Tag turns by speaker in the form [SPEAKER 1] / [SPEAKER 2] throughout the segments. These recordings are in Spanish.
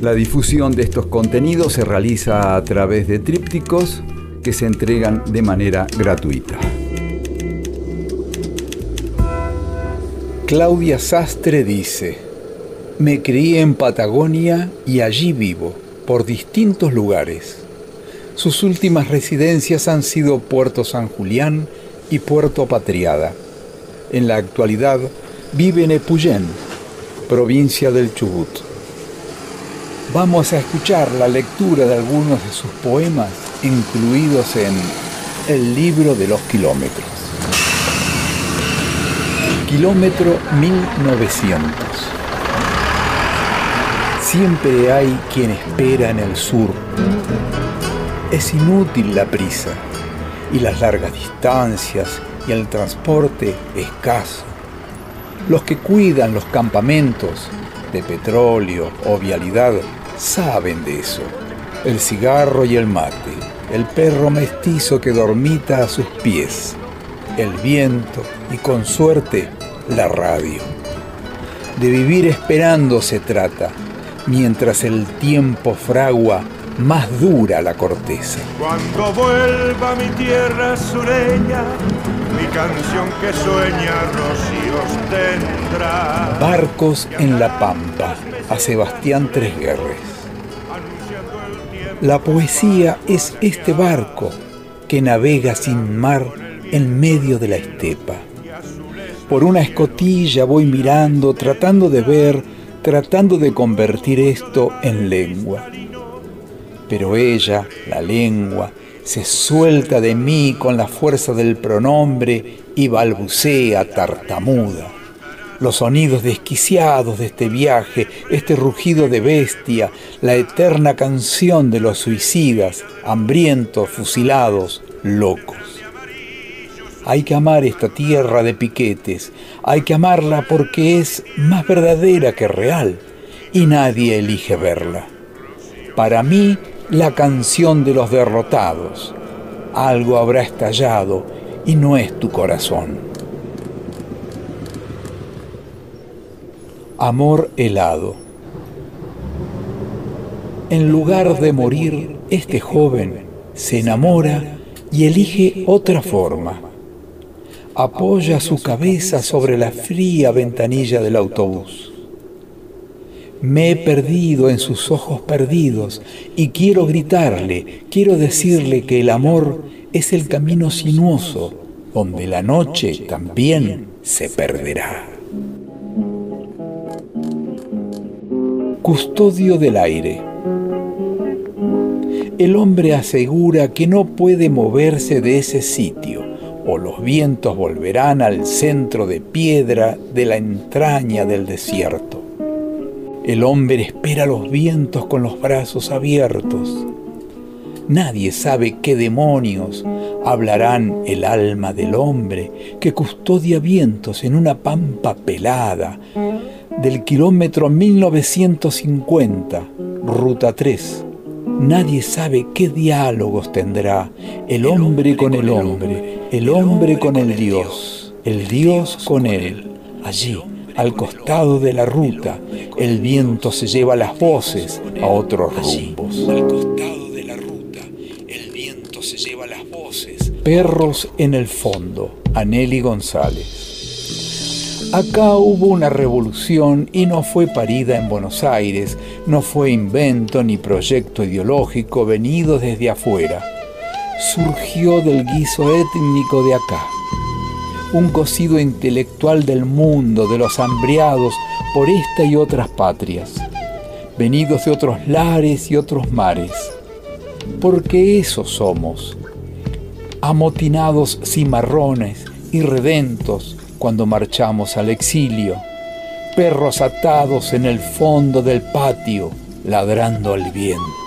[SPEAKER 1] La difusión de estos contenidos se realiza a través de trípticos que se entregan de manera gratuita. Claudia Sastre dice, me crié en Patagonia y allí vivo, por distintos lugares. Sus últimas residencias han sido Puerto San Julián y Puerto Patriada. En la actualidad vive en Epuyén, provincia del Chubut. Vamos a escuchar la lectura de algunos de sus poemas incluidos en El libro de los kilómetros. Kilómetro 1900. Siempre hay quien espera en el sur. Es inútil la prisa y las largas distancias y el transporte escaso. Los que cuidan los campamentos de petróleo o vialidad saben de eso. El cigarro y el mate, el perro mestizo que dormita a sus pies, el viento y con suerte la radio. De vivir esperando se trata mientras el tiempo fragua más dura la corteza.
[SPEAKER 2] Cuando vuelva mi tierra sureña, canción que sueña rocíos tendrá.
[SPEAKER 1] Barcos en la Pampa, a Sebastián Tresguerres. La poesía es este barco que navega sin mar en medio de la estepa. Por una escotilla voy mirando, tratando de ver tratando de convertir esto en lengua. Pero ella, la lengua, se suelta de mí con la fuerza del pronombre y balbucea tartamuda. Los sonidos desquiciados de este viaje, este rugido de bestia, la eterna canción de los suicidas, hambrientos, fusilados, locos. Hay que amar esta tierra de piquetes, hay que amarla porque es más verdadera que real y nadie elige verla. Para mí, la canción de los derrotados. Algo habrá estallado y no es tu corazón. Amor helado. En lugar de morir, este joven se enamora y elige otra forma apoya su cabeza sobre la fría ventanilla del autobús. Me he perdido en sus ojos perdidos y quiero gritarle, quiero decirle que el amor es el camino sinuoso donde la noche también se perderá. Custodio del aire. El hombre asegura que no puede moverse de ese sitio o los vientos volverán al centro de piedra de la entraña del desierto. El hombre espera los vientos con los brazos abiertos. Nadie sabe qué demonios hablarán el alma del hombre que custodia vientos en una pampa pelada del kilómetro 1950, ruta 3. Nadie sabe qué diálogos tendrá el hombre con el hombre el hombre con el Dios, el Dios con él. Allí, al costado de la ruta, el viento se lleva las voces a otros rumbos. Al costado de la ruta, el viento se lleva las voces. Perros en el fondo, Aneli González. Acá hubo una revolución y no fue parida en Buenos Aires, no fue invento ni proyecto ideológico venido desde afuera surgió del guiso étnico de acá, un cocido intelectual del mundo, de los hambriados por esta y otras patrias, venidos de otros lares y otros mares, porque eso somos, amotinados cimarrones y redentos cuando marchamos al exilio, perros atados en el fondo del patio, ladrando al viento.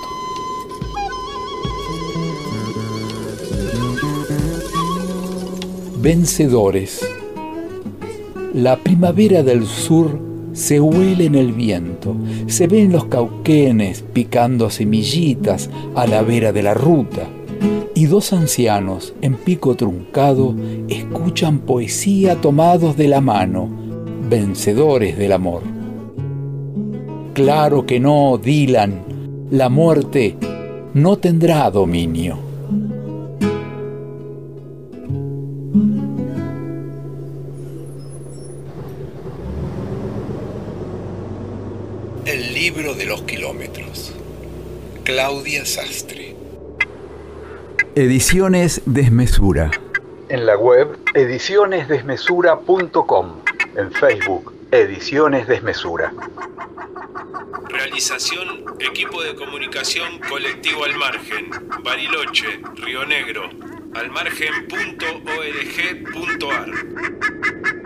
[SPEAKER 1] Vencedores. La primavera del sur se huele en el viento, se ven los cauquenes picando semillitas a la vera de la ruta, y dos ancianos en pico truncado escuchan poesía tomados de la mano, vencedores del amor. Claro que no, Dylan, la muerte no tendrá dominio. El libro de los kilómetros. Claudia Sastre.
[SPEAKER 3] Ediciones Desmesura.
[SPEAKER 4] En la web edicionesdesmesura.com. En Facebook Ediciones Desmesura.
[SPEAKER 5] Realización Equipo de Comunicación Colectivo Al Margen. Bariloche, Río Negro. Almargen.org.ar